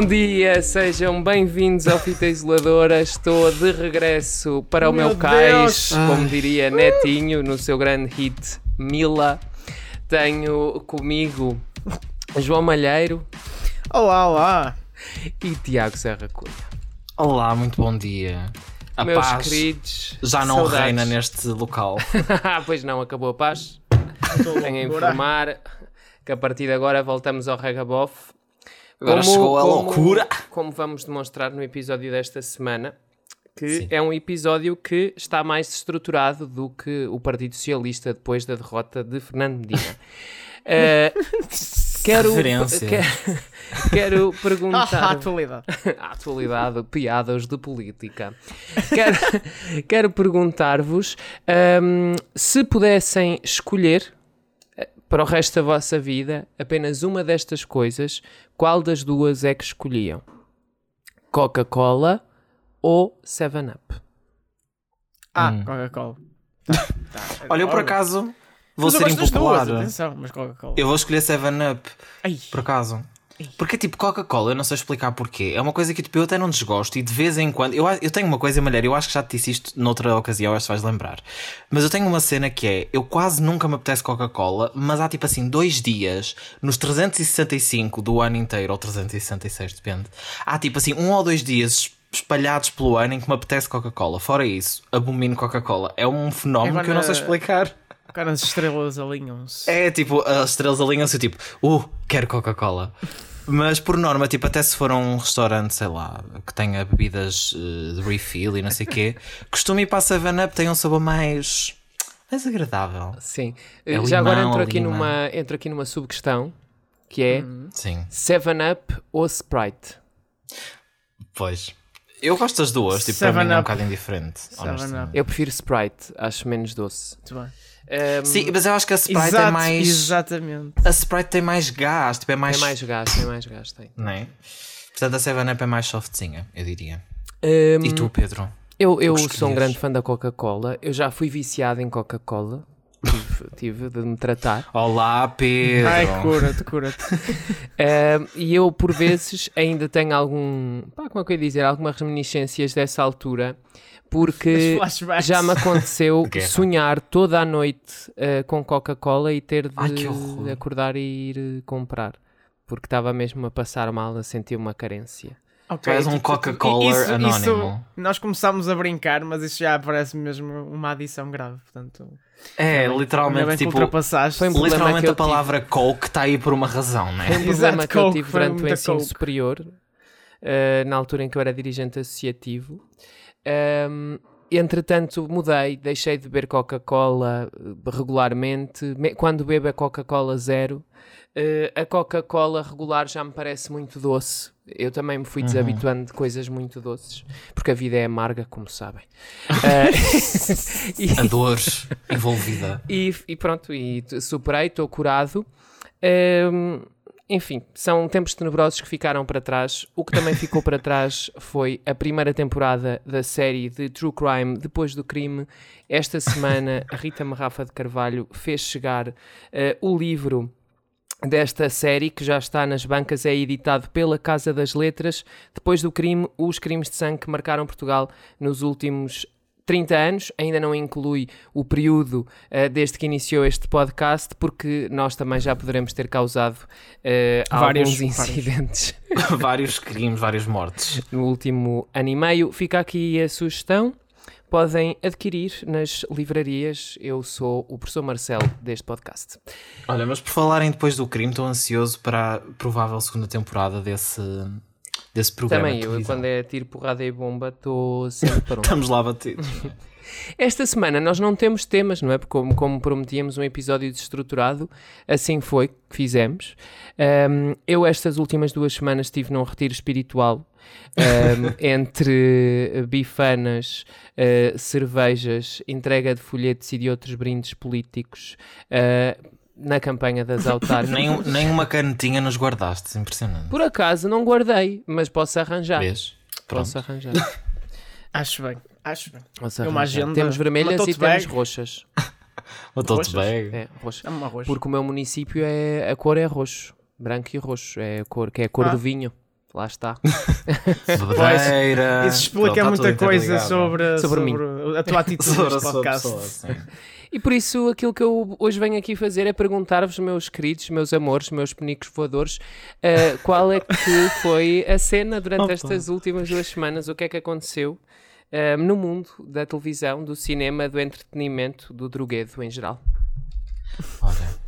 Bom dia, sejam bem-vindos ao Fita Isoladora. Estou de regresso para o meu, Meu cais, Deus. como diria Netinho, no seu grande hit Mila. Tenho comigo João Malheiro Olá, olá. e Tiago Serra Cunha. Olá, muito bom dia. A Meus paz queridos, já não saudades. reina neste local. pois não, acabou a paz. Tenho a informar que a partir de agora voltamos ao Regabof. Agora chegou a loucura. Como vamos demonstrar no episódio desta semana, que Sim. é um episódio que está mais estruturado do que o Partido Socialista depois da derrota de Fernando Medina. Eh, quero, quero, quero Ah, perguntar atualidade. a atualidade, piadas de política. Quero, quero perguntar-vos hum, se pudessem escolher para o resto da vossa vida apenas uma destas coisas, qual das duas é que escolhiam? Coca-Cola ou 7-Up? Ah, Hum. Coca-Cola. Olha, eu por acaso vou Mas ser impopular. duas, atenção, mas Coca-Cola. Eu vou escolher 7-Up, Ai, por acaso. Porque, tipo, Coca-Cola, eu não sei explicar porquê. É uma coisa que, tipo, eu até não desgosto e de vez em quando. Eu, eu tenho uma coisa, Malher, eu acho que já te disse isto noutra ocasião, acho que vais lembrar. Mas eu tenho uma cena que é: eu quase nunca me apetece Coca-Cola, mas há, tipo assim, dois dias, nos 365 do ano inteiro, ou 366, depende. Há, tipo assim, um ou dois dias espalhados pelo ano em que me apetece Coca-Cola. Fora isso, abomino Coca-Cola. É um fenómeno É que eu não sei explicar. quando as estrelas alinham-se. É tipo, as estrelas alinham-se tipo, uh, quero Coca-Cola. Mas por norma, tipo, até se for a um restaurante, sei lá, que tenha bebidas eh, de refill e não sei o quê, costumo ir para a 7-Up, tem um sabor mais. mais agradável. Sim. É Já agora entro aqui, numa, entro aqui numa subquestão que é Sim, 7-Up ou Sprite? pois. Eu gosto das duas, tipo, para mim é um 7-Up. bocado indiferente. 7-Up. honestamente. Eu prefiro Sprite, acho menos doce. Muito bem. Hum, Sim, mas eu acho que a Sprite Exato, é mais. Exatamente. A Sprite tem mais gás, tipo, é mais. Tem mais gás, tem mais gás, tem. Não é? Portanto, a 7-Up é mais softzinha, eu diria. Hum, E tu, Pedro? eu eu que sou um grande fã da Coca-Cola. Eu já fui viciado em Coca-Cola. Tive, tive de me tratar. Olá, Pedro! Ai, cura-te, cura-te. Hum, e eu, por vezes, ainda tenho algum. Pá, como é que eu ia dizer? Algumas reminiscências dessa altura. Porque já me aconteceu sonhar toda a noite eh, com Coca-Cola e ter de Ai, acordar e ir eh, comprar. Porque estava mesmo a passar mal, a sentir uma carência. Ok, Tu és um Coca-Cola anónimo. isso- nós começámos a brincar, mas isso já parece mesmo uma adição grave. Portanto, É, literalmente, tipo, ultrapassaste. Foi um literalmente eu a palavra Coke está aí por uma razão, não Foi um é? problema Exato, que eu Coke, tive foi durante o ensino Coke. superior, eh, na altura em que eu era dirigente associativo. Ahm, entretanto, mudei, deixei de beber Coca-Cola eh, regularmente. Me- Quando bebo a Coca-Cola zero, eh, a Coca-Cola regular já me parece muito doce. Eu também me fui desabituando de coisas muito doces, porque a vida é amarga, como sabem. E- A dor envolvida. e, e pronto, e superei, estou curado. Hum, enfim, são tempos tenebrosos que ficaram para trás. O que também ficou para trás foi a primeira temporada da série de True Crime Depois do Crime. Esta semana, a Rita Marrafa de Carvalho fez chegar eh, o livro desta série que já está nas bancas, é editado pela Casa das Letras. Depois do crime, os crimes de sangue que marcaram Portugal nos últimos 30 anos, ainda não inclui o período eh, desde que iniciou este podcast, porque nós também já poderemos ter causado eh, Vários- alguns vários. incidentes vários crimes, várias mortes. no último ano e meio. Fica aqui a sugestão. Podem adquirir nas livrarias. Eu sou o professor Marcelo deste podcast. Olha, mas por falarem depois do crime, estou ansioso para a provável segunda temporada desse, desse programa. Também eu, quando é tiro, porrada e bomba, estou sempre pronto. Estamos lá batidos. Esta semana nós não temos temas, não é? Porque como, como prometíamos um episódio desestruturado, assim foi que fizemos. Ahm, eu estas últimas duas semanas estive num retiro espiritual ahm, entre bifanas, ah, cervejas, entrega de folhetos e de outros brindes políticos ah, na campanha das autárquicas. nem, nem uma canetinha nos guardaste, impressionante. Por acaso não guardei, mas posso arranjar. Vês? Pronto. Posso arranjar. Acho bem, acho bem. Posso É uma arranjar. agenda, Temos vermelhas uma e temos roxas. O tote bag. É, roxas. É uma arroz. Porque o meu município é a cor é roxo, branco e roxo, é a cor que é a cor Ah. do vinho. Lá está. Bebedeira. Isso explica Pronto, tá muita coisa sobre, Sobre sobre, mim. a tua atitude Sobre neste podcast. pessoa. E por isso aquilo que eu hoje venho aqui fazer é perguntar-vos, meus queridos, meus amores, meus penicos voadores, eh, qual é que foi a cena durante Opa. estas últimas duas semanas, o que é que aconteceu eh, no mundo da televisão, do cinema, do entretenimento, do droguedo em geral. Olha.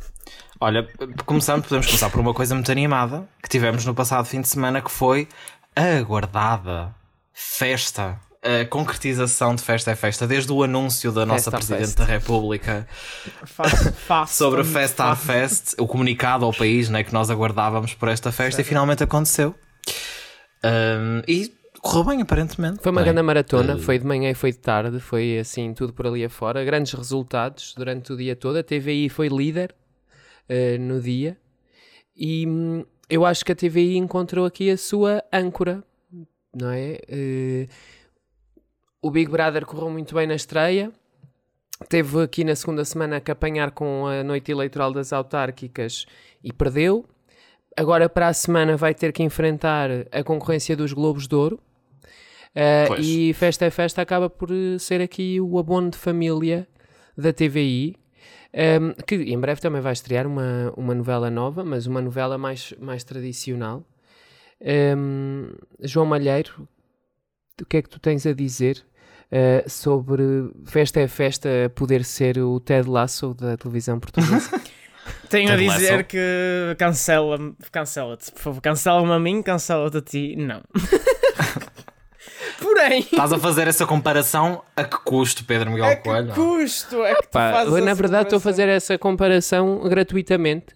Olha, começando, podemos começar por uma coisa muito animada que tivemos no passado fim de semana que foi a aguardada festa. A concretização de Festa é Festa, desde o anúncio da nossa Festa Presidente Fest. da República Faço, faço sobre Festa à faço. Fest, o comunicado ao país né, que nós aguardávamos por esta festa e finalmente aconteceu. Ahm, e correu bem, aparentemente. Foi uma Bem, grande maratona, eh, foi de manhã e foi de tarde, foi assim tudo por ali afora. Grandes resultados durante o dia todo. A TVI foi líder eh, no dia e hum, eu acho que a TVI encontrou aqui a sua âncora, não é? Eh, o Big Brother correu muito bem na estreia. Teve aqui na segunda semana que apanhar com a noite eleitoral das autárquicas e perdeu. Agora para a semana vai ter que enfrentar a concorrência dos Globos de Ouro. Uh, e Festa é Festa acaba por uh, ser aqui o abono de família da TVI, um, que em breve também vai estrear uma, uma novela nova, mas uma novela mais, mais tradicional. Um, João Malheiro, o que é que tu tens a dizer uh, sobre Festa é Festa poder ser o Ted Lasso da televisão portuguesa? Tenho a Ted dizer Lasso. que cancela-me, cancela-te, por favor, cancela-me a mim, cancela-te a ti, não. Porém, Estás a fazer essa comparação a que custo, Pedro Miguel é que Coelho? custo, é que tu fazes eu, na verdade estou a fazer essa comparação gratuitamente,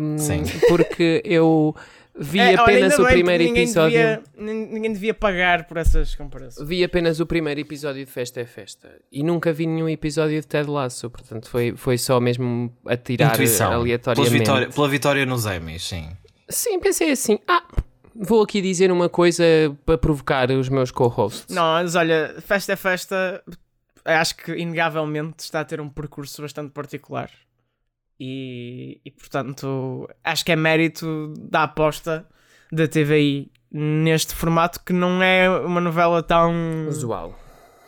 um, Sim. porque eu vi É, olha, apenas ainda o que primeiro ninguém episódio. Devia, nin- ninguém devia pagar por essas comparações. Vi apenas o primeiro episódio de Festa é Festa e nunca vi nenhum episódio de Ted Lasso, portanto foi, foi só mesmo a tirar Intuição. Aleatoriamente. vitória- pela vitória nos Emmys, sim. Sim, pensei assim, ah, vou aqui dizer uma coisa para provocar os meus co-hosts. Não, mas olha, Festa é Festa, acho que inegavelmente está a ter um percurso bastante particular. E, e portanto, acho que é mérito da aposta da TVI neste formato que não é uma novela tão Usual.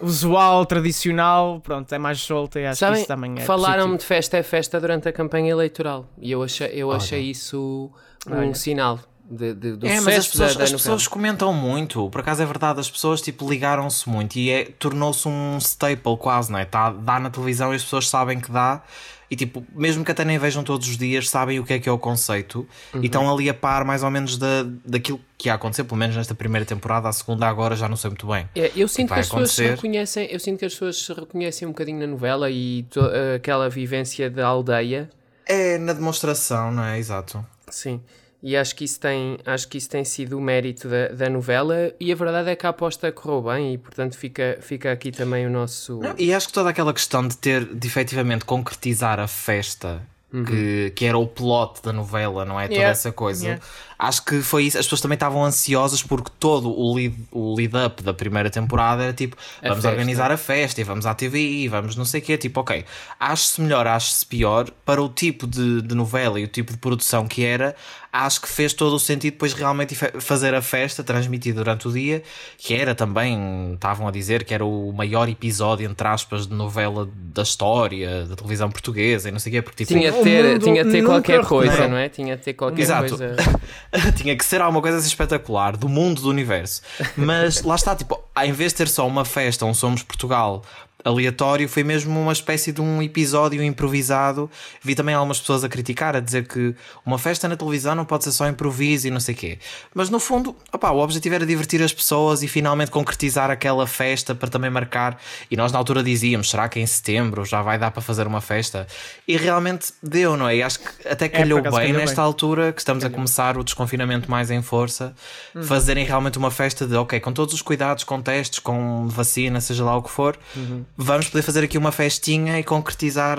usual, tradicional, pronto, é mais solta e acho Sabem, que isso também é Falaram-me de Festa é Festa durante a campanha eleitoral e eu achei, eu Olha. achei isso um Olha. sinal de, de, do É, mas as pessoas, da, da as pessoas comentam muito, por acaso é verdade, as pessoas tipo ligaram-se muito e é, tornou-se um staple quase, não é? Tá, dá na televisão e as pessoas sabem que dá e tipo, mesmo que até nem vejam todos os dias, sabem o que é que é o conceito Uhum. e estão ali a par mais ou menos da, daquilo que ia acontecer, pelo menos nesta primeira temporada, a segunda agora já não sei muito bem. É, eu sinto que vai as pessoas se acontecer. reconhecem, eu sinto que as pessoas se reconhecem um bocadinho na novela e to- aquela vivência da aldeia. É na demonstração, não é? Exato. Sim. E acho que isso tem, acho que isso tem sido o mérito da, da novela e a verdade é que a aposta correu bem e portanto fica, fica aqui também o nosso. Não, e acho que toda aquela questão de ter de efetivamente concretizar a festa que, que era o plot da novela, não é? Toda Yeah. essa coisa. Yeah. Acho que foi isso. As pessoas também estavam ansiosas porque todo o lead, o lead up da primeira temporada era tipo: A vamos festa. organizar a festa e vamos à TVI, vamos não sei o quê. Tipo, ok, acho-se melhor, acho-se pior para o tipo de, de novela e o tipo de produção que era. Acho que fez todo o sentido depois realmente fazer a festa transmitida durante o dia, que era também, estavam a dizer que era o maior episódio, entre aspas, de novela da história, da televisão portuguesa e não sei o quê, porque tipo, Tinha de ter, tinha ter qualquer coisa, não é? Tinha de ter qualquer Exato. coisa. tinha que ser alguma coisa assim espetacular do mundo do universo. Mas lá está, tipo, em vez de ter só uma festa, um Somos Portugal aleatório, foi mesmo uma espécie de um episódio improvisado. Vi também algumas pessoas a criticar, a dizer que uma festa na televisão não pode ser só improviso e não sei o quê. Mas no fundo, opá, o objetivo era divertir as pessoas e finalmente concretizar aquela festa para também marcar. E nós na altura dizíamos, será que em setembro já vai dar para fazer uma festa? E realmente deu, não é? E acho que até calhou por acaso bem calhou nesta bem. altura que estamos a começar o desconfinamento mais em força, fazerem realmente uma festa de ok, com todos os cuidados, com testes, com vacina, seja lá o que for, vamos poder fazer aqui uma festinha e concretizar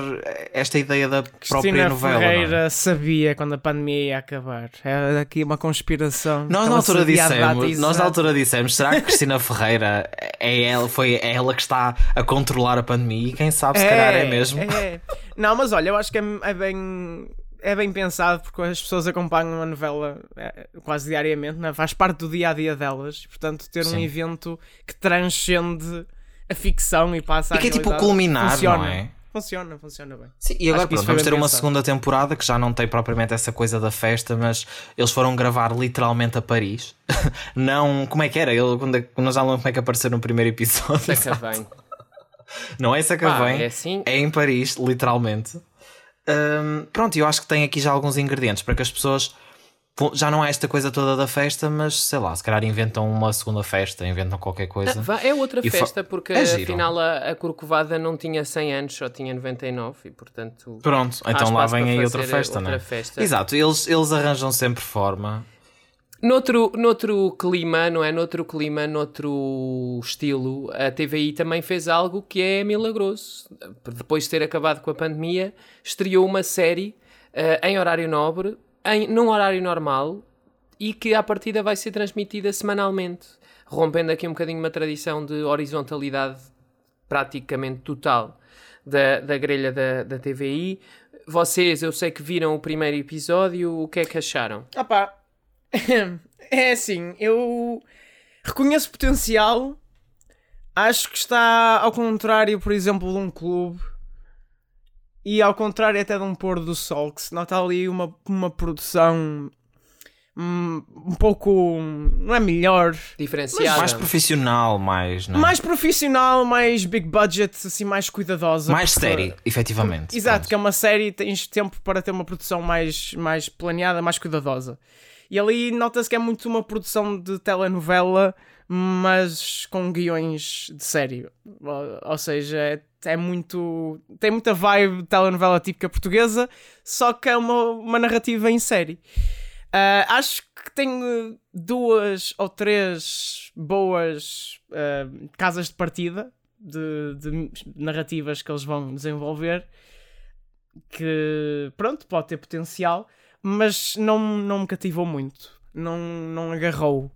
esta ideia da própria Cristina novela. não é? Ferreira sabia quando a pandemia ia acabar. É aqui uma conspiração. Nós na altura dissemos, nós na altura dissemos, será que Cristina Ferreira é ela, foi ela que está a controlar a pandemia? E quem sabe se calhar é mesmo. é. Não, mas olha, eu acho que é, é bem é bem pensado porque as pessoas acompanham a novela é, quase diariamente, né? faz parte do dia a dia delas. Portanto, ter um Sim. evento que transcende a ficção e passa E à que é tipo culminar, funciona. não é? Funciona, funciona bem. Sim, e agora pronto, vamos ter uma pensado. segunda temporada que já não tem propriamente essa coisa da festa, mas eles foram gravar literalmente a Paris. não, como é que era? Ele, quando, quando já não lembro como é que apareceu no primeiro episódio. Saca bem. Não é Sacavém, Pá, é assim. é em Paris, literalmente. Hum, pronto, eu acho que tem aqui já alguns ingredientes para que as pessoas. Já não é esta coisa toda da festa, mas sei lá, se calhar inventam uma segunda festa, inventam qualquer coisa. Vá, É outra E festa, porque É afinal a, a Corcovada não tinha 100 anos, só tinha 99 e portanto. Pronto, há então lá vem aí outra festa, outra não é? festa. Exato, eles, eles arranjam sempre forma. Noutro, noutro clima, não é? Noutro clima, noutro estilo, a TVI também fez algo que é milagroso. Depois de ter acabado com a pandemia, estreou uma série eh, em horário nobre, em, num horário normal e que à partida vai ser transmitida semanalmente, rompendo aqui um bocadinho uma tradição de horizontalidade praticamente total da, da grelha da, da TVI. Vocês, eu sei que viram o primeiro episódio, o que é que acharam? Ah é assim, eu reconheço potencial, acho que está ao contrário, por exemplo, de um clube e ao contrário até de um pôr do sol, que se nota ali uma, uma produção hum, um pouco, não é melhor, Diferenciada. Mais profissional, mais. Não é? mais profissional, mais big budget, assim, mais cuidadosa. Mais porque- série, efetivamente. Exato, Pronto. que é uma série, tens tempo para ter uma produção mais, mais planeada, mais cuidadosa. E ali nota-se que é muito uma produção de telenovela, mas com guiões de série. Ou, ou seja, é, é muito. tem muita vibe de telenovela típica portuguesa, só que é uma, uma narrativa em série. Ah, acho que tenho duas ou três boas ah, casas de partida de, de narrativas que eles vão desenvolver que pronto, pode ter potencial, mas não, não me cativou muito. Não, não agarrou.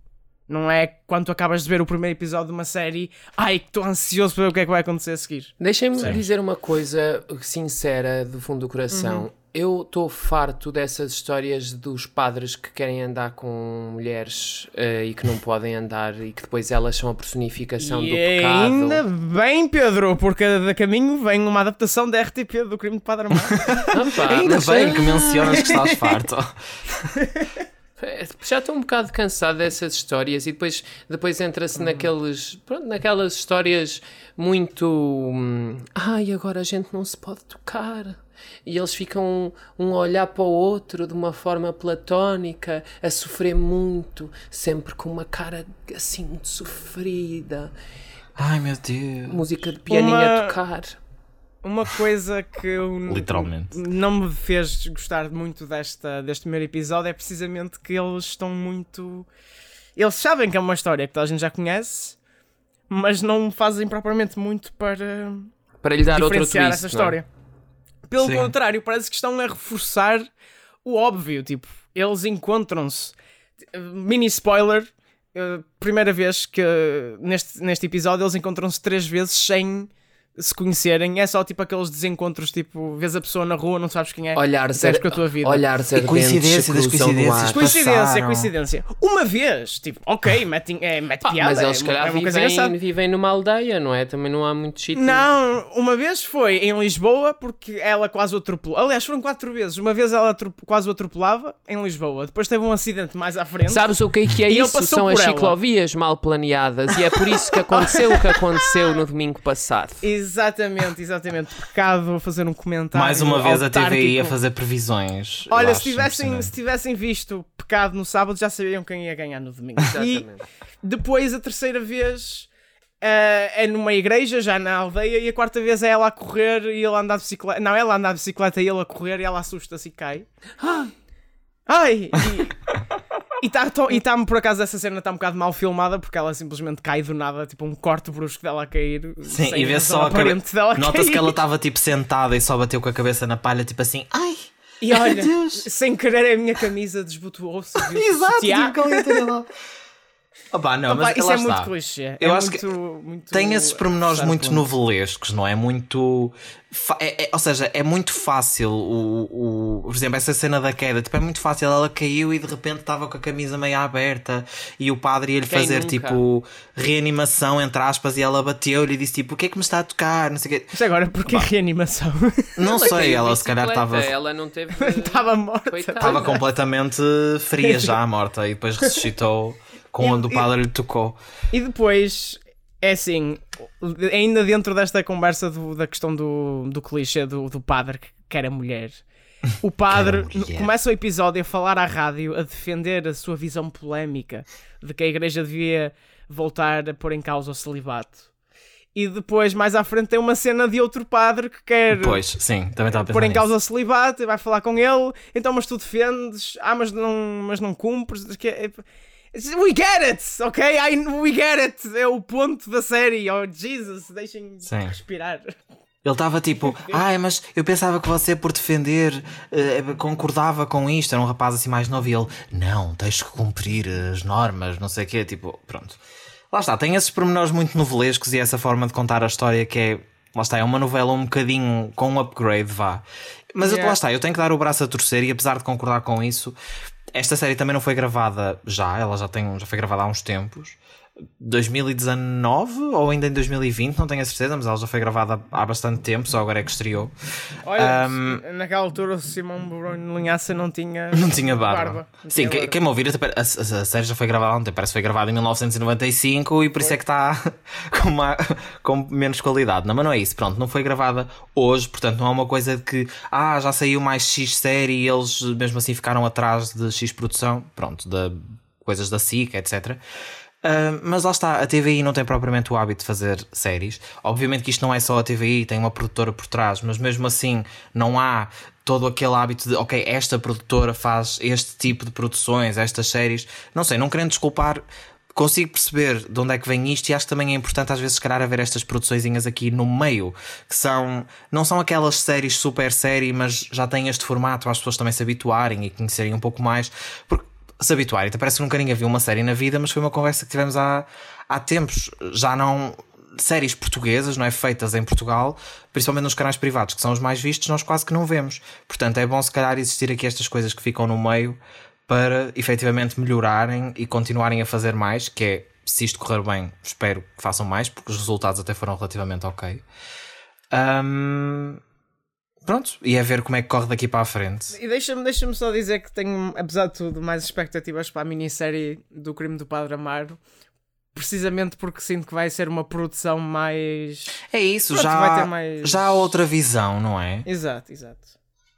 Não é quando tu acabas de ver o primeiro episódio de uma série, ai, que estou ansioso para ver o que é que vai acontecer a seguir. Deixem-me dizer uma coisa sincera do fundo do coração. Eu estou farto dessas histórias dos padres que querem andar com mulheres eh, e que não podem andar e que depois elas são a personificação do e pecado. ainda bem, Pedro, porque da caminho vem uma adaptação da RTP do crime de Padre Amaro. Pá, Ainda bem que mencionas que estás farto. É, Já estou um bocado cansado dessas histórias e depois, depois entra-se naqueles, pronto, naquelas histórias muito. hum, Ai, agora a gente não se pode tocar. E eles ficam um a olhar para o outro de uma forma platónica, a sofrer muito, sempre com uma cara assim muito sofrida. Ai meu Deus. Música de pianinho Uma- a tocar. Uma coisa que Literalmente. não me fez gostar muito desta, deste primeiro episódio é precisamente que eles estão muito. Eles sabem que é uma história que toda a gente já conhece, mas não fazem propriamente muito para Para lhe dar outro diferenciar twist. essa não é? história. Pelo Sim. contrário, parece que estão a reforçar o óbvio. Tipo, eles encontram-se. Mini spoiler. eh, primeira vez que neste, neste episódio eles encontram-se três vezes sem se conhecerem. É só tipo aqueles desencontros, tipo, vês a pessoa na rua, não sabes quem é. Olhares, Seres ar- com a tua vida. olhares E ardentes coincidência das coincidências. ar. Coincidência, passaram. coincidência. Uma vez, tipo, ok, mete, é, mete Ah, piada. mas eles é, se uma- calhar é vivem, vivem numa aldeia, não é? Também não há muito sítio. Não, uma vez foi em Lisboa porque ela quase o atropelou. Aliás, foram quatro vezes. Uma vez ela quase o atropelava em Lisboa. Depois teve um acidente mais à frente. Sabes o que é que é isso? São as ela. ciclovias mal planeadas e é por isso que aconteceu o que aconteceu no domingo passado. Exatamente, exatamente. Pecado a fazer um comentário. Mais uma vez a TVI a autárquico. fazer previsões. Olha, acho se tivessem, se tivessem visto Pecado no sábado, já sabiam quem ia ganhar no domingo. E depois, a terceira vez. eh, é numa igreja, já na aldeia, e a quarta vez é ela a correr e ele a andar de bicicleta. Não, ela a andar de bicicleta e ele a correr e ela assusta-se e cai. Ai! E está e tá, por acaso essa cena está um bocado mal filmada porque ela simplesmente cai do nada, tipo um corte brusco dela a cair. Sim, e vê só a cabe... aparente dela Nota-se que ela estava tipo sentada e só bateu com a cabeça na palha, tipo assim. Ai, E olha, sem querer a minha camisa o exato, tipo. Opa, não, Opa, mas isso lá é está. muito clichê. Eu é acho muito, muito Tem esses pormenores muito ponto. novelescos, não é? Muito. é- é- ou seja, é muito fácil o, o. Por exemplo, essa cena da queda. Tipo, é muito fácil. Ela caiu e de repente estava com a camisa meio aberta e o padre ia-lhe fazer nunca? tipo reanimação, entre aspas, e ela bateu-lhe e disse tipo: O que é que me está a tocar? Não sei o quê. Mas agora, porque reanimação? Não Ela sei, ela se calhar estava. Ela não teve. Estava morta. Estava completamente fria já, morta, e depois ressuscitou com onde o padre lhe tocou. E depois, é assim, ainda dentro desta conversa do- da questão do, do clichê do, do padre que, era mulher. O padre começa o episódio a falar à rádio, a defender a sua visão polémica de que a igreja devia voltar a pôr em causa o celibato. E depois, mais à frente, tem uma cena de outro padre que quer Pois, sim, também estava pôr em nisso. causa o celibato e vai falar com ele. Então, mas tu defendes, ah, mas não, mas não cumpres. Que é- We get it, ok? I, we get it. É o ponto da série. Oh, Jesus, deixem Sim. respirar. Ele estava tipo, ai, mas eu pensava que você, por defender, eh, concordava com isto. Era um rapaz assim mais novo e ele, não, tens que cumprir as normas, não sei o quê. Tipo, pronto. Lá está, tem esses pormenores muito novelescos e essa forma de contar a história que é, lá está, é uma novela um bocadinho com um upgrade, vá. Mas eu- Yeah. lá está, eu tenho que dar o braço a torcer e apesar de concordar com isso, esta série também não foi gravada já, ela já, tem, já foi gravada há uns tempos. 2019 ou ainda em 2020, não tenho a certeza, mas ela já foi gravada há bastante tempo, só agora é que estreou. Olha, Um, naquela altura o Simão Bruno Linhaça não tinha. Não tinha barba. Barba. Não Sim, tinha que- barba. quem me ouvir, a, a- a série já foi gravada tempo, parece que foi gravada em 1995 e por isso é que está com, uma- com menos qualidade. Não, mas não é isso, pronto, não foi gravada hoje, portanto não é uma coisa de que ah, já saiu mais X série e eles mesmo assim ficaram atrás de X produção, pronto, de coisas da SIC, etc. Ah, mas lá está, a TVI não tem propriamente o hábito de fazer séries. Obviamente que isto não é só a TVI, tem uma produtora por trás, mas mesmo assim não há todo aquele hábito de, ok, esta produtora faz este tipo de produções, estas séries. Não sei, não querendo desculpar, consigo perceber de onde é que vem isto e acho que também é importante às vezes se calhar haver estas produçõezinhas aqui no meio, que são, não são aquelas séries super série, mas já têm este formato para as pessoas também se habituarem e conhecerem um pouco mais. Porque se habituarem. Até parece que nunca ninguém viu uma série na vida, mas foi uma conversa que tivemos há, há tempos. Já não. Séries portuguesas, não é? Feitas em Portugal, principalmente nos canais privados, que são os mais vistos, nós quase que não vemos. Portanto, é bom se calhar existir aqui estas coisas que ficam no meio para efetivamente melhorarem e continuarem a fazer mais, que é, se isto correr bem, espero que façam mais, porque os resultados até foram relativamente ok. Ahm, pronto, e é ver como é que corre daqui para a frente. E deixa-me deixa só dizer que tenho, apesar de tudo, mais expectativas para a minissérie do Crime do Padre Amaro. Precisamente porque sinto que vai ser uma produção mais. É isso, Pronto, já, mais- já há outra visão, não é? Exato, exato.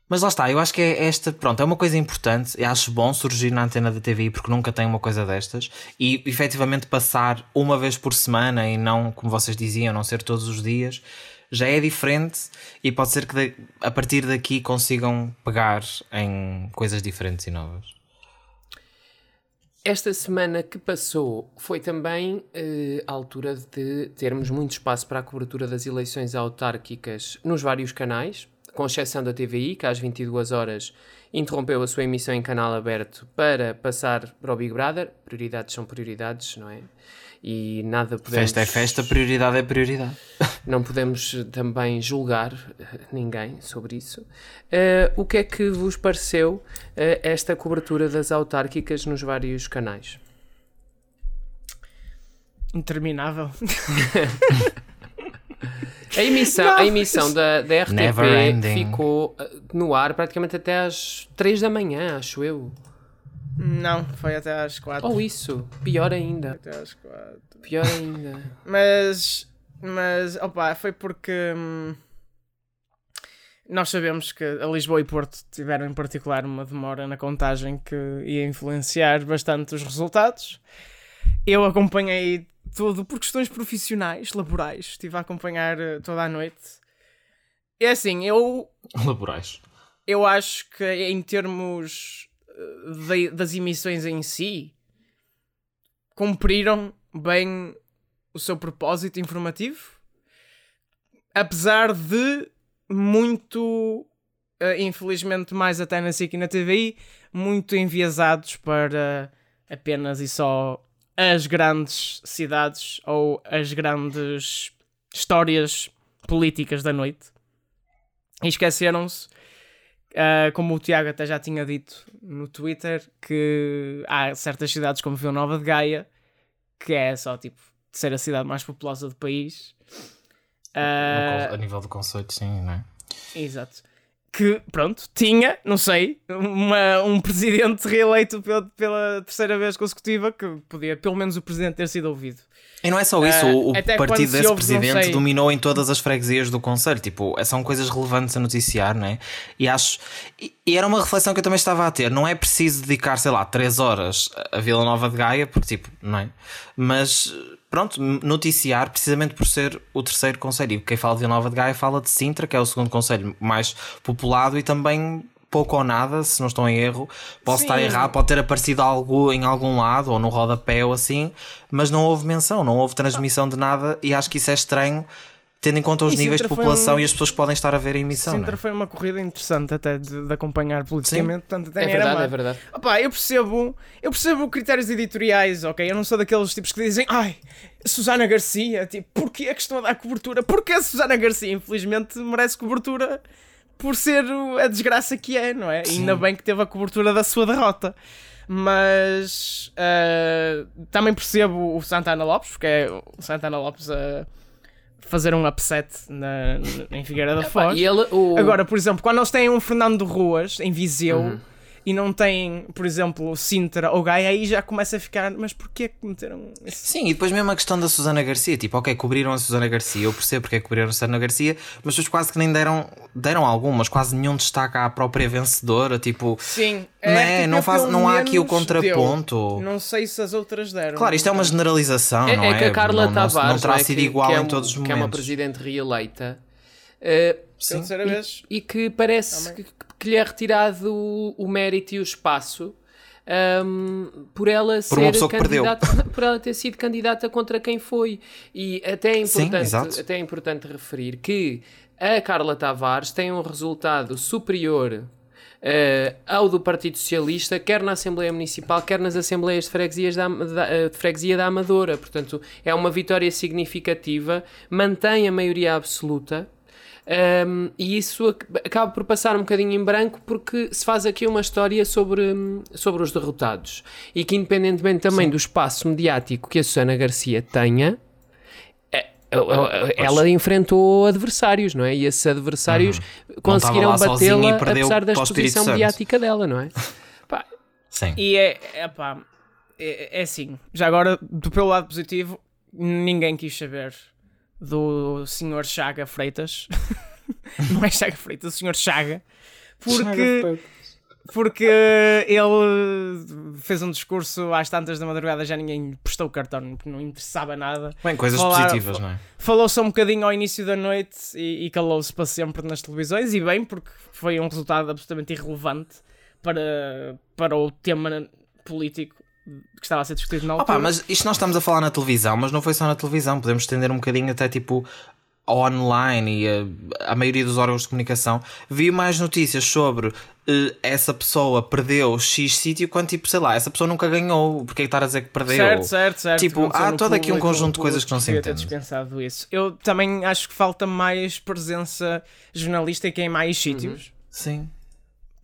Mas lá está, eu acho que é esta, pronto, é uma coisa importante, eu acho bom surgir na antena da TV porque nunca tem uma coisa destas e efetivamente passar uma vez por semana e não, como vocês diziam, não ser todos os dias, já é diferente e pode ser que a partir daqui consigam pegar em coisas diferentes e novas. Esta semana que passou foi também eh, a altura de termos muito espaço para a cobertura das eleições autárquicas nos vários canais, com exceção da TVI, que às 22 horas interrompeu a sua emissão em canal aberto para passar para o Big Brother. Prioridades são prioridades, não é? E nada podemos... Festa é festa, prioridade é prioridade. Não podemos também julgar eh, ninguém sobre isso. Eh, o que é que vos pareceu eh, esta cobertura das autárquicas nos vários canais? Interminável. A emissão, a emissão da, da RTP ficou no ar praticamente até às 3 da manhã, acho eu. Não, foi até às quatro. Ou isso, pior ainda. Até às quatro. Pior ainda. Mas, mas, opa, foi porque hum, nós sabemos que a Lisboa e Porto tiveram em particular uma demora na contagem que ia influenciar bastante os resultados. Eu acompanhei tudo por questões profissionais, laborais. Estive a acompanhar eh, toda a noite. É assim, eu Laborais. eu acho que em termos de- das emissões em si cumpriram bem o seu propósito informativo apesar de muito eh, infelizmente mais até na SIC e na TVI muito enviesados para apenas e só as grandes cidades ou as grandes histórias políticas da noite. E esqueceram-se, uh, como o Tiago até já tinha dito no Twitter, que há certas cidades como Vila Nova de Gaia, que é só tipo ser a cidade mais populosa do país. Uh, a nível do conceito, sim, não é? Exato que, pronto, tinha, não sei, uma, um presidente reeleito pela, pela, terceira vez consecutiva, que podia pelo menos o presidente ter sido ouvido. E não é só isso, uh, o partido desse ouve, presidente dominou em todas as freguesias do Conselho. Tipo, são coisas relevantes a noticiar, não é? E acho. E, e era uma reflexão que eu também estava a ter. Não é preciso dedicar, sei lá, 3 horas a Vila Nova de Gaia, porque, tipo, não é? Mas pronto, noticiar precisamente por ser o terceiro conselho. E quem fala de Vila Nova de Gaia fala de Sintra, que é o segundo conselho mais populado e também pouco ou nada, se não estou em erro. Posso Sim. estar errado, pode ter aparecido algo em algum lado ou no rodapé ou assim, mas não houve menção, não houve transmissão de nada e acho que isso é estranho tendo em conta os e níveis Sintra de população um... e as pessoas que podem estar a ver a emissão. Sintra é? foi uma corrida interessante até de, de acompanhar politicamente. Portanto, é verdade, é verdade. Opa, eu percebo, eu percebo critérios editoriais, ok? Eu não sou daqueles tipos que dizem, ai, Susana Garcia, tipo, porquê é que estão a dar cobertura? Porque a Susana Garcia, infelizmente, merece cobertura por ser a desgraça que é, não é? Sim. Ainda bem que teve a cobertura da sua derrota. Mas uh, também percebo o Santana Lopes, porque é o Santana Lopes a. Fazer um upset na, na em Figueira da Foz. Ele, o... Agora, por exemplo, quando eles têm um Fernando Ruas em Viseu. Uhum e não tem, por exemplo, Sintra ou Gaia, aí já começa a ficar, mas porquê que meteram esse... Sim, e depois mesmo a questão da Susana Garcia, tipo, ok, cobriram a Susana Garcia, eu percebo porque é que cobriram a Susana Garcia, mas depois quase que nem deram, deram algumas, quase nenhum destaque à própria vencedora, tipo, Sim, é, é, não, faz, não há aqui o contraponto. Deu. Não sei se as outras deram. Claro, isto é uma generalização, é, não é? É que a Carla não, Tavares não, não terá sido igual é em todos os momentos. Que é uma presidente reeleita. Uh, Sim. E, e, que parece que, que, lhe é retirado o, o mérito e o espaço um, por ela por ser candidata, por ela ter sido candidata contra quem foi. E até é importante, Sim, até é importante referir que a Carla Tavares tem um resultado superior Uh, ao do Partido Socialista, quer na Assembleia Municipal, quer nas Assembleias de, freguesias da, da, eh, de Freguesia da Amadora. Portanto, é uma vitória significativa, mantém a maioria absoluta um, e isso acaba por passar um bocadinho em branco porque se faz aqui uma história sobre, sobre os derrotados e que, independentemente também Sim. do espaço mediático que a Susana Garcia tenha, é, é, é, ela enfrentou adversários, não é? E esses adversários uhum. conseguiram batê-la apesar da exposição mediática dela, não é? Pá. Sim. E é, é, pá, é, é assim, já agora, do pelo lado positivo, ninguém quis saber do Sr. Chaga Freitas. não é Chaga Freitas, o Sr. Chaga. Porque, porque ele fez um discurso às tantas da madrugada, já ninguém prestou o cartão, porque não interessava nada. Bem, coisas Falar, positivas, não é? Falou-se um bocadinho ao início da noite e, e calou-se para sempre nas televisões, e bem, porque foi um resultado absolutamente irrelevante para, para o tema político que estava a ser discutido na altura. Opa, mas isto nós estamos a falar na televisão, mas não foi só na televisão, podemos estender um bocadinho até tipo online e a, a maioria dos órgãos de comunicação. Vi mais notícias sobre uh, essa pessoa perdeu X sítio quando tipo, sei lá, essa pessoa nunca ganhou, porque é que estar a dizer que perdeu? Certo, certo, certo. Tipo, há todo aqui um conjunto de coisas que não se entendem. dispensado isso. Eu também acho que falta mais presença jornalística em mais sítios. Uhum. Sim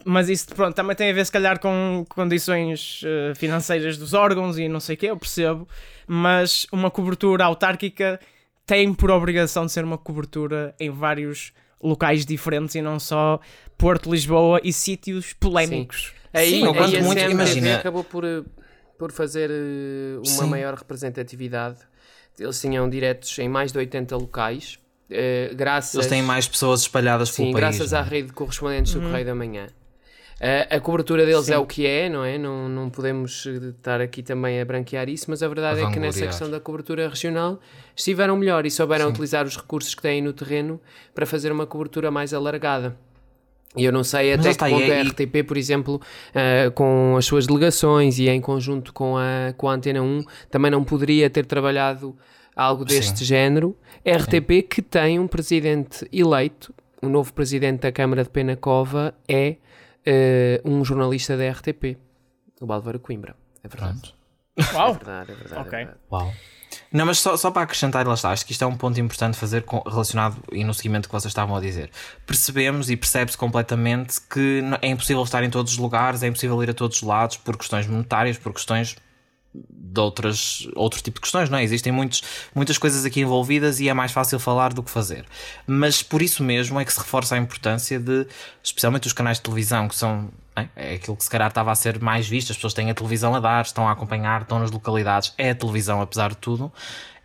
mas isso pronto, também tem a ver se calhar com condições uh, financeiras dos órgãos e não sei o que, eu percebo, mas uma cobertura autárquica tem por obrigação de ser uma cobertura em vários locais diferentes e não só Porto, Lisboa e sítios polémicos. Sim. Aí, Sim, aí a muito, imagina. acabou por, eh, por fazer uh, uma Sim. maior representatividade. Eles tinham diretos em mais de 80 locais. Uh, graças, Eles têm mais pessoas espalhadas pelo sim, país. graças não? à rede de correspondentes do uhum. Correio da Manhã. Uh, a cobertura deles Sim. é o que é, não é? Não, não podemos eh, estar aqui também a branquear isso, mas a verdade a é que nessa questão da cobertura regional estiveram melhor e souberam Sim. utilizar os recursos que têm no terreno para fazer uma cobertura mais alargada. E eu não sei até que ponto é, a RTP, por exemplo, uh, com as suas delegações e em conjunto com a, com a Antena 1, também não poderia ter trabalhado algo deste Sim. género. RTP, Sim. que tem um presidente eleito, o novo presidente da Câmara de Penacova é uh, um jornalista da RTP, o Álvaro Coimbra. É verdade. Pronto. Uau! É verdade, é verdade. Ok. É verdade. Uau. Não, mas só, só para acrescentar, lá está, acho que isto é um ponto importante fazer com- relacionado e no seguimento que vocês estavam a dizer. Percebemos e percebe-se completamente que é impossível estar em todos os lugares, é impossível ir a todos os lados por questões monetárias, por questões de outras, outro tipo de questões, não é? Existem muitos, muitas coisas aqui envolvidas e é mais fácil falar do que fazer. Mas por isso mesmo é que se reforça a importância de, especialmente os canais de televisão, que são é, é aquilo que se calhar estava a ser mais visto, as pessoas têm a televisão a dar, estão a acompanhar, estão nas localidades, é a televisão apesar de tudo.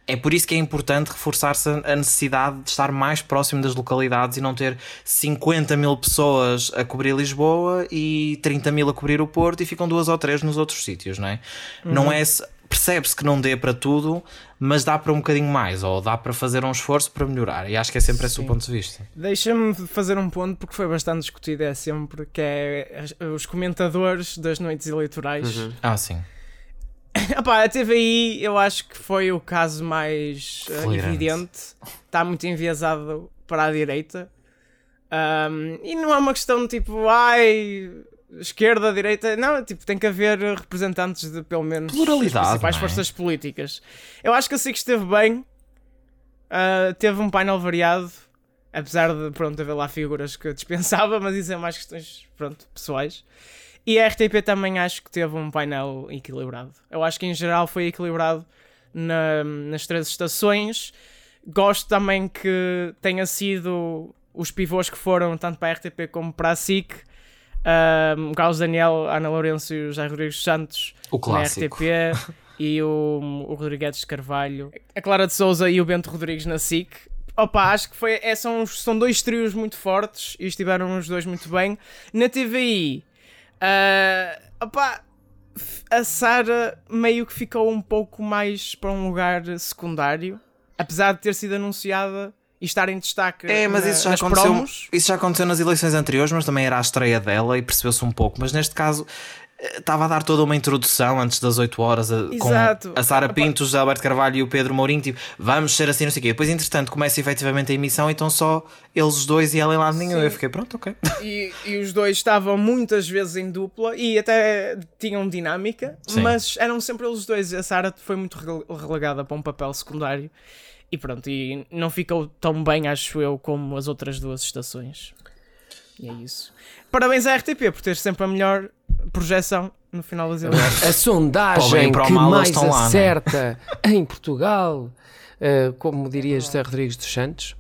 É por isso que é importante reforçar-se a necessidade de estar mais próximo das localidades e não ter 50 mil pessoas a cobrir Lisboa e 30 mil a cobrir o Porto e ficam duas ou três nos outros sítios, não é? Não é se- Percebe-se que não dê para tudo, mas dá para um bocadinho mais, ou dá para fazer um esforço para melhorar. E acho que é sempre esse o Sim. ponto de vista. Deixa-me fazer um ponto porque foi bastante discutido, é sempre que é os comentadores das noites eleitorais. Uhum. Ah, sim. Epá, a TVI eu acho que foi o caso mais Flagrante. evidente. Está muito enviesado para a direita. Ahm, e não é uma questão de tipo, ai, esquerda, direita. Não, tipo, tem que haver representantes de pelo menos Pluralidade, as principais é? forças políticas. Eu acho que a SIC esteve bem. Ah, teve um painel variado. Apesar de, pronto, haver lá figuras que eu dispensava, mas isso é mais questões, pronto, pessoais. E a RTP também acho que teve um painel equilibrado. Eu acho que em geral foi equilibrado na- nas três estações. Gosto também que tenha sido os pivôs que foram tanto para a RTP como para a SIC. Um, o Carlos Daniel, Ana Lourenço e o José Rodrigues Santos O na clássico. RTP e o, o Rodrigues de Carvalho, a Clara de Souza e o Bento Rodrigues na SIC. Opa, acho que foi, é, são, são dois trios muito fortes e estiveram os dois muito bem. Na TVI, ah, opa, a Sara meio que ficou um pouco mais para um lugar secundário, apesar de ter sido anunciada e estar em destaque É, mas na- isso já aconteceu. promos. Isso já aconteceu nas eleições anteriores, mas também era a estreia dela e percebeu-se um pouco. Mas neste caso estava a dar toda uma introdução antes das 8 horas a- Exato. com a Sara Opa. Pinto, o José Alberto Carvalho e o Pedro Mourinho, tipo, vamos ser assim, não sei o quê. Depois, entretanto, começa efetivamente a emissão, então só eles dois e ela em lado nenhum. Sim. Eu fiquei, pronto, ok. E, e os dois estavam muitas vezes em dupla e até tinham dinâmica, Sim. mas eram sempre eles dois. A Sara foi muito rele- relegada para um papel secundário e pronto, e não ficou tão bem, acho eu, como as outras duas estações. E é isso. Parabéns à RTP por ter sempre a melhor projeção no final das eleições. A sondagem que mais lá, é? acerta em Portugal, eh, como diria José Rodrigues dos Santos.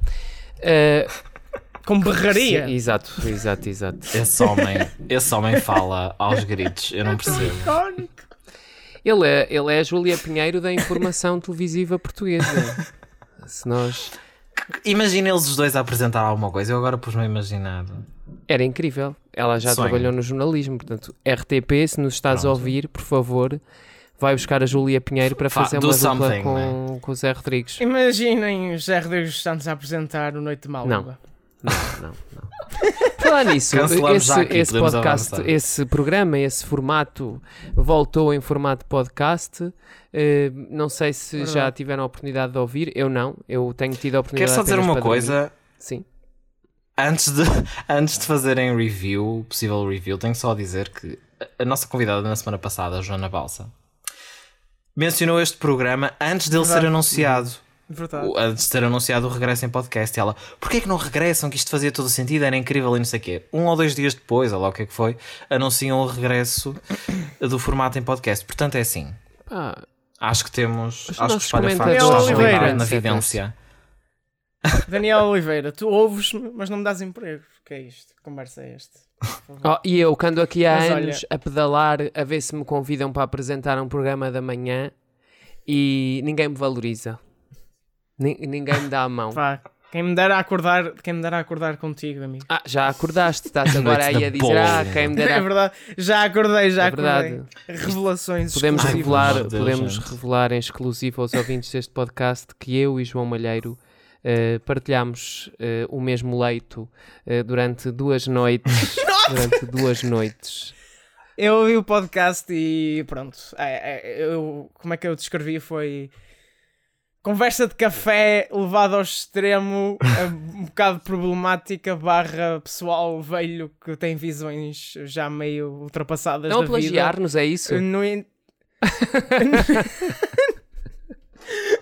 Eh, Com berraria. sim, exato, exato, exato. Esse homem, esse homem fala aos gritos, eu não percebo. Icónico. Ele é, ele é a Júlia Pinheiro da informação televisiva portuguesa. Se nós. Imagina eles os dois a apresentar alguma coisa, eu agora pus-me a imaginar. Era incrível. Ela já Sonho. trabalhou no jornalismo, portanto, RTP, se nos estás a Pronto. ouvir, por favor, vai buscar a Júlia Pinheiro para Fa- fazer uma dupla com, né? com o Zé Rodrigues. Imaginem o José Rodrigues Santos a apresentar o Noite de Málaga. Não, não, não. Falar nisso, Cancelamos esse, aqui, esse podcast, avançar. esse programa, esse formato voltou em formato podcast. Eh, não sei se já tiveram a oportunidade de ouvir. Eu não. Eu tenho tido a oportunidade Quero só dizer uma coisa. Sim. Antes de, antes de fazerem review, possível review, tenho só a dizer que a- nossa convidada na semana passada, a Joana Balsa, mencionou este programa antes dele Verdade. ser anunciado. Verdade. Antes de ser anunciado o regresso em podcast. E ela, porquê que não regressam? Que isto fazia todo o sentido, era incrível e não sei o quê. Um ou dois dias depois, ou lá o que é que foi, anunciam o regresso do formato em podcast. Portanto, é assim. Pá, Acho que temos. Os acho que o nossos Espalha Factos comentadores está Oliveira. validado na evidência. Daniel Oliveira, tu ouves-me, mas não me dás emprego. O que é isto? Que conversa é favor. Oh, e eu, que ando aqui há Mas olha- anos a pedalar, a ver se me convidam para apresentar um programa da manhã e ninguém me valoriza. Ni- ninguém me dá a mão. Pá, quem me dera a acordar, quem me dera acordar contigo, amigo. Ah, já acordaste, estás agora aí a dizer, ah, quem me É dera. verdade, já acordei, já É acordei. verdade. Revelações Podemos Ai, exclusivas. revelar, Deus, podemos gente. revelar em exclusivo aos ouvintes deste podcast que eu e João Malheiro eh, partilhamos eh, o mesmo leito eh, durante duas noites. durante duas noites. Eu ouvi o podcast e pronto. É, é, eu, como é que eu descrevi? Foi conversa de café levada ao extremo, um bocado problemática, barra pessoal velho que tem visões já meio ultrapassadas Não plagiar-nos, é isso? No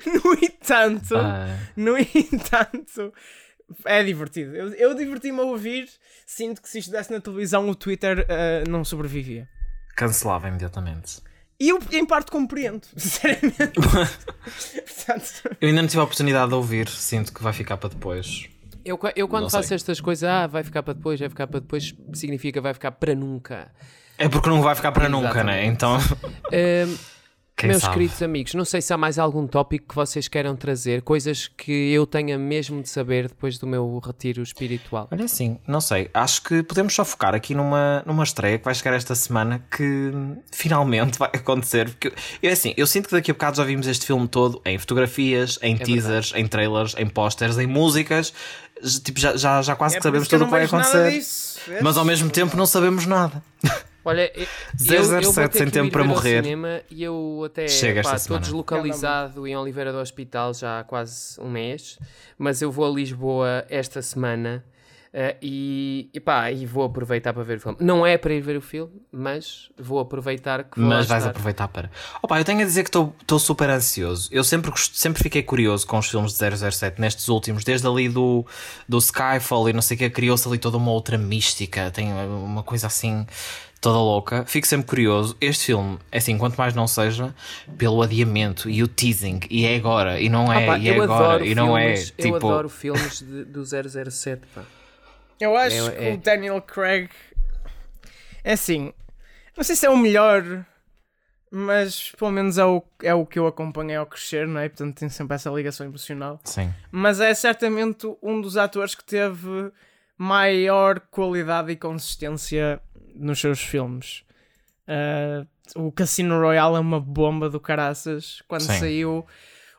no entanto, Ah, no entanto, é divertido. Eu, eu diverti-me a ouvir. Sinto que se isto desse na televisão, o Twitter ah, não sobrevivia. cancelava imediatamente. E eu, em parte, compreendo, sinceramente. Portanto, Eu ainda não tive a oportunidade de ouvir, sinto que vai ficar para depois. Eu, eu quando Não faço sei. estas coisas, ah, vai ficar para depois, vai ficar para depois, significa vai ficar para nunca. É porque não vai ficar para nunca, né? Exatamente. Então, Ahm, quem meus sabe? queridos amigos, não sei se há mais algum tópico que vocês queiram trazer, coisas que eu tenha mesmo de saber depois do meu retiro espiritual. Olha assim, não sei, acho que podemos só focar aqui numa, numa estreia que vai chegar esta semana que finalmente vai acontecer. Porque eu, assim, eu sinto que daqui a bocado já vimos este filme todo em fotografias, em teasers, em trailers, em posters, em músicas. Tipo, já, já, já quase é que sabemos tudo o que vai acontecer. disso. Mas ao mesmo tempo não sabemos nada. Olha, eu, 007 eu vou ter sem que tempo ir para morrer. cinema e eu até estou deslocalizado em Oliveira do Hospital já há quase um mês, mas eu vou a Lisboa esta semana eh, e, e pá, e vou aproveitar para ver o filme. Não é para ir ver o filme, mas vou aproveitar que vou Mas vais estar. aproveitar para. Opa, eu tenho a dizer que estou super ansioso. Eu sempre, sempre fiquei curioso com os filmes de 007 nestes últimos, desde ali do, do Skyfall e não sei o que, criou-se ali toda uma outra mística, tem uma coisa assim toda louca. Fico sempre curioso. Este filme, é assim, quanto mais não seja, pelo adiamento e o teasing, e é agora, e não é, Ah, pá, e é eu agora, e não filmes, é. Eu Tipo, adoro filmes de- do 007, pá. Eu acho É- que é. o Daniel Craig é assim. Não sei se é o melhor, mas pelo menos é o, é o que eu acompanhei ao crescer, não é? Portanto, tem sempre essa ligação emocional. sim. Mas é certamente um dos atores que teve maior qualidade e consistência nos seus filmes. Ah, o Cassino Royale é uma bomba do caraças. Quando Sim. saiu,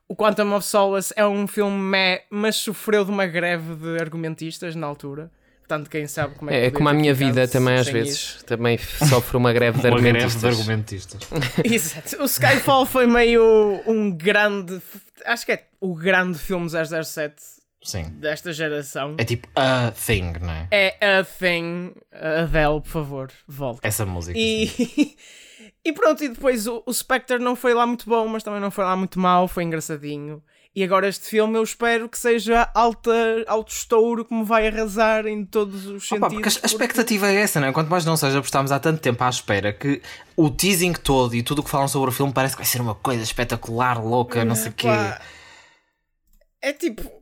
o Quantum of Solace é um filme meh, mas sofreu de uma greve de argumentistas na altura. Portanto, quem sabe como é que É, é como a minha vida também às vezes. isso. Também sofre uma greve de Uma greve argumentistas. de argumentistas. Exato. O Skyfall foi meio um grande. Acho que é o grande filme 007 Sim. desta geração. É tipo a thing, não é? É a thing. Adele, por favor, volta. Essa música. E, e pronto, e depois o, o Spectre não foi lá muito bom, mas também não foi lá muito mau, foi engraçadinho. E agora este filme eu espero que seja alta, alto estouro, que me vai arrasar em todos os Opa, sentidos. porque a- a expectativa é essa, não é? Quanto mais não seja, porque estamos há tanto tempo à espera que o teasing todo e tudo o que falam sobre o filme parece que vai ser uma coisa espetacular, louca, não sei o quê. É tipo.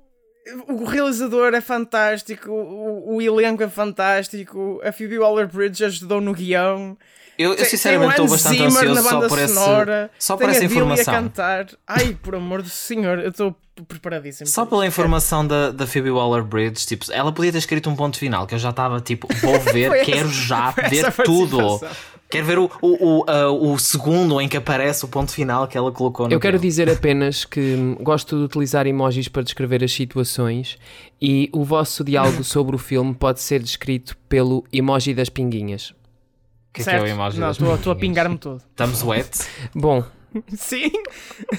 O realizador é fantástico, o, o elenco é fantástico, a Phoebe Waller-Bridge ajudou no guião. Eu, eu sinceramente estou bastante Zimmer ansioso só por, esse, sonora, só por essa informação. a cantar. Ai, por amor do senhor, eu estou preparadíssimo. Só pela informação da, da Phoebe Waller-Bridge, tipo, ela podia ter escrito um ponto final que eu já estava tipo, vou ver, quero já ver tudo. Quero ver o, o, o, ah, o segundo em que aparece o ponto final que ela colocou no Eu quero dizer apenas que hum, gosto de utilizar emojis para descrever as situações e o vosso diálogo sobre o filme pode ser descrito pelo emoji das pinguinhas. O que é, que é o imagem Não, das estou estou a pinguinhas? pingar-me todo. Estamos wet. Bom, Sim,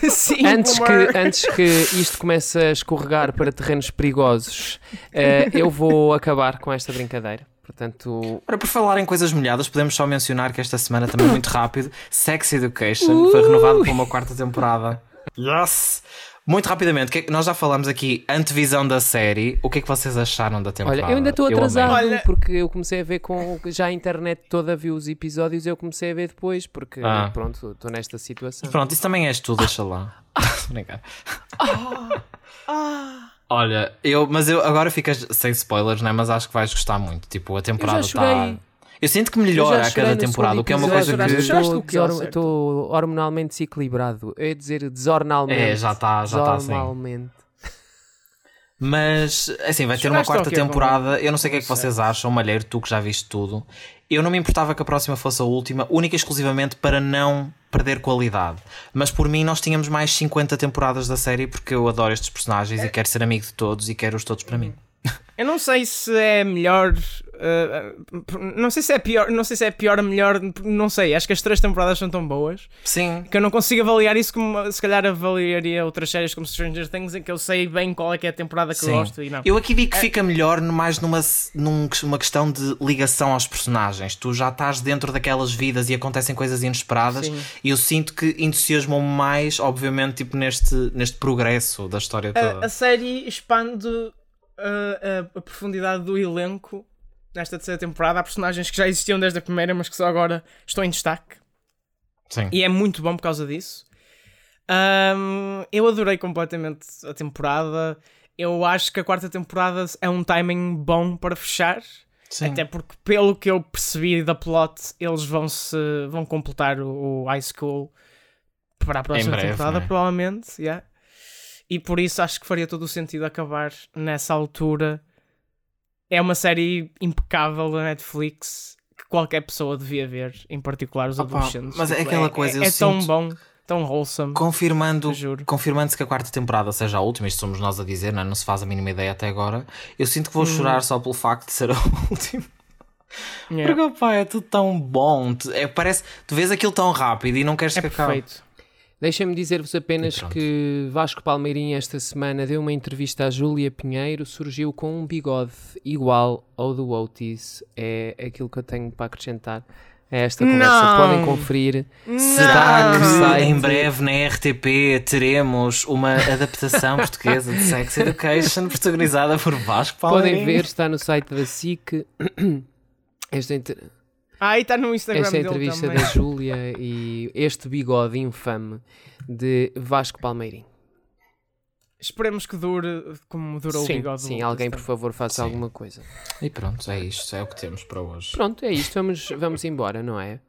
sim. antes boomer. que, antes que isto comece a escorregar para terrenos perigosos, eh, eu vou acabar com esta brincadeira. Portanto, Ora, por falar em coisas molhadas, podemos só mencionar que esta semana também muito rápido, Sex Education foi renovado para uma quarta temporada. Yes! Muito rapidamente, que é nós já falamos aqui antevisão da série. O que é que vocês acharam da temporada? olha, eu ainda estou atrasado Olha- porque eu comecei a ver com. Já a internet toda viu os episódios eu comecei a ver depois porque, Ah. pronto, estou nesta situação. Pronto, isso também és tu, deixa lá. Tô brincando. Ah, Olha, eu, mas eu agora ficas sem spoilers, né? Mas acho que vais gostar muito. Tipo, a temporada está. Eu sinto que Eu melhora a cada temporada, o que é uma coisa que. choraste Estou? Estou hormonalmente desequilibrado. Eu ia dizer desornalmente. É, já está já tá assim. Mas, assim, vai ter uma ao quarta quê, temporada. Eu não sei o que é que vocês acham, Malheiro, tu que já viste tudo. Eu não me importava que a próxima fosse a última, única e exclusivamente para não perder qualidade. Mas por mim, nós tínhamos mais 50 temporadas da série porque eu adoro estes personagens e quero ser amigo de todos e quero-os todos para mim. Eu não sei se é melhor. uh, não sei se é pior, não sei se é pior ou melhor, não sei. Acho que as três temporadas são tão boas Sim. que eu não consigo avaliar isso como se calhar avaliaria outras séries como Stranger Things em que eu sei bem qual é que é a temporada que eu Sim. gosto e não. Eu aqui vi que fica melhor mais numa num- uma questão de ligação aos personagens. Tu já estás dentro daquelas vidas e acontecem coisas inesperadas Sim. e eu sinto que entusiasmam mais, obviamente, tipo neste, neste progresso da história toda. A, a série expande a, a profundidade do elenco nesta terceira temporada. Há personagens que já existiam desde a primeira, mas que só agora estão em destaque. Sim. E é muito bom por causa disso. Ahm, eu adorei completamente a temporada. Eu acho que a quarta temporada é um timing bom para fechar. Sim. Até porque, pelo que eu percebi da plot, eles vão se vão completar o, o high school para a próxima breve, temporada, é? provavelmente. yeah. E por isso acho que faria todo o sentido acabar nessa altura. É uma série impecável da Netflix que qualquer pessoa devia ver, em particular os Opa, adolescentes. mas é Tipo, aquela coisa, eu é tão bom, tão wholesome. Confirmando, confirmando-se que a quarta temporada seja a última, isto somos nós a dizer, não, é? não se faz a mínima ideia até agora. Eu sinto que vou Hum. chorar só pelo facto de ser a última. Yeah. Porque, pá, é tudo tão bom. Tu- É, parece, tu vês aquilo tão rápido e não queres É que acabe. perfeito. Deixem-me dizer-vos apenas que Vasco Palmeirinho esta semana deu uma entrevista à Júlia Pinheiro, surgiu com um bigode igual ao do Otis. É aquilo que eu tenho para acrescentar a esta conversa. Não. Podem conferir. Será Não. que Site. em breve na RTP teremos uma adaptação portuguesa de Sex Education protagonizada por Vasco Palmeirinho? Podem ver, está no site da SIC. Esta, inter- Ah, aí está no Instagram esta dele entrevista da Júlia e este bigode infame de Vasco Palmeirinho. Esperemos que dure como durou o sim, bigode. do sim, alguém por favor faça Sim. alguma coisa. E pronto, é isto, é o que temos para hoje. Pronto, é isto, vamos, vamos embora, não é?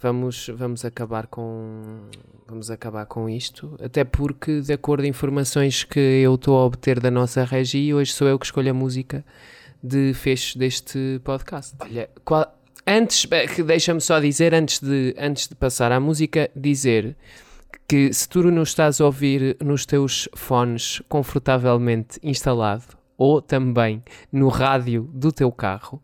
Vamos, vamos acabar com vamos acabar com isto, até porque de acordo com informações que eu estou a obter da nossa regi, hoje sou eu que escolho a música de fecho deste podcast. Olha, qual- antes, eh, deixa-me só dizer antes de antes de passar à música, dizer que se tu nos estás a ouvir nos teus fones confortavelmente instalado ou também no rádio do teu carro,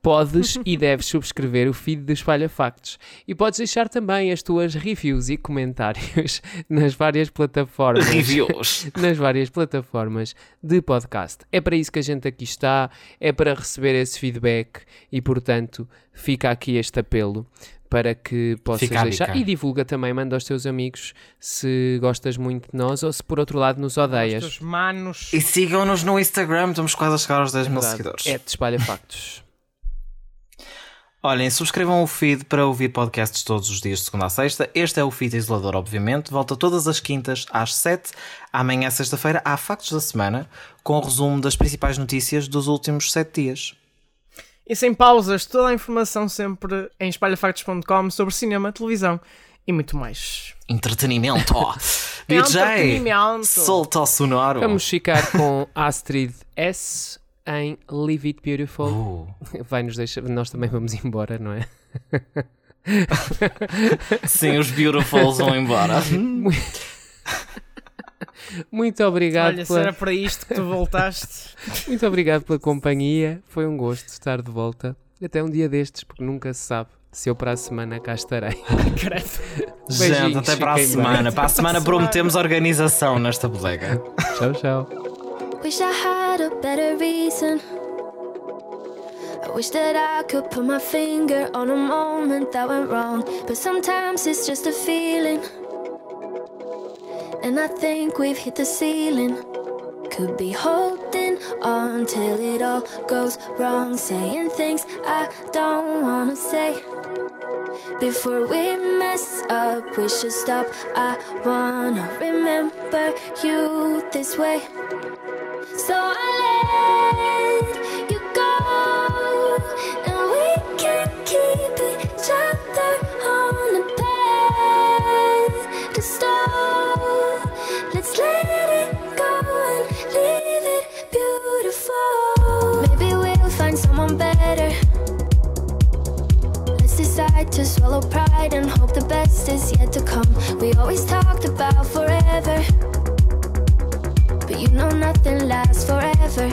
podes e deves subscrever o feed do Espalha Factos e podes deixar também as tuas reviews e comentários nas várias plataformas Reviews. nas várias plataformas de podcast. É para isso que a gente aqui está, é para receber esse feedback e, portanto, fica aqui este apelo para que possas Fica deixar e divulga também, manda aos teus amigos se gostas muito de nós ou se por outro lado nos Os odeias. manos. E sigam-nos no Instagram, estamos quase a chegar aos 10 mil seguidores. É, te espalha factos. Olhem, subscrevam o feed para ouvir podcasts todos os dias de segunda a sexta. Este é o feed isolador, obviamente. Volta todas as quintas às 7. Amanhã, sexta-feira, há factos da semana, com o resumo das principais notícias dos últimos 7 dias. E sem pausas, toda a informação sempre em espalhafactos.com sobre cinema, televisão e muito mais. Entretenimento, ó. DJ, Entretenimento. solta o sonoro. Vamos ficar com Astrid S em Leave It Beautiful. Uh, Vai nos deixar, nós também vamos embora, não é? sim, os beautifuls vão embora. Muito obrigado Olha, se pela... era para isto que tu voltaste. Muito obrigado pela companhia. Foi um gosto estar de volta. Até um dia destes, porque nunca se sabe se eu para a semana cá estarei. Gente, até para a fiquem bem. semana. Para a semana prometemos organização nesta bodega. Tchau, tchau. Wish I had a better reason. I wish that I could put my finger on a moment that went wrong. But sometimes it's just a feeling. And I think we've hit the ceiling. Could be holding on till it all goes wrong. Saying things I don't wanna say. Before we mess up, we should stop. I wanna remember you this way. So I pride and hope the best is yet to come. We always talked about forever. But you know nothing lasts forever.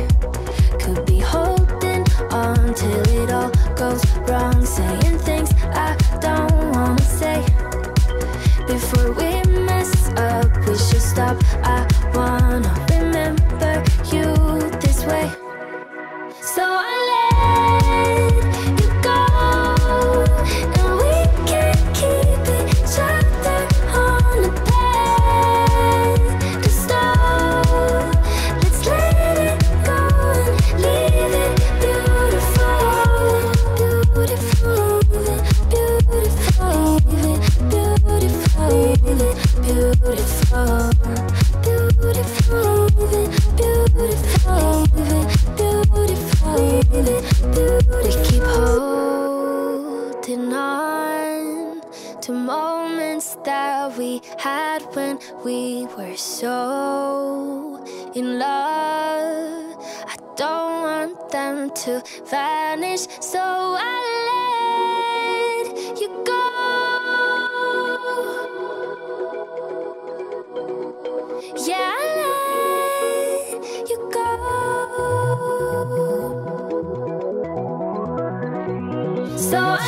Could be holding on till it all goes wrong. Saying things I don't wanna say. Before we mess up, we should stop. I to vanish, so I let you go. Yeah, I let you go. So I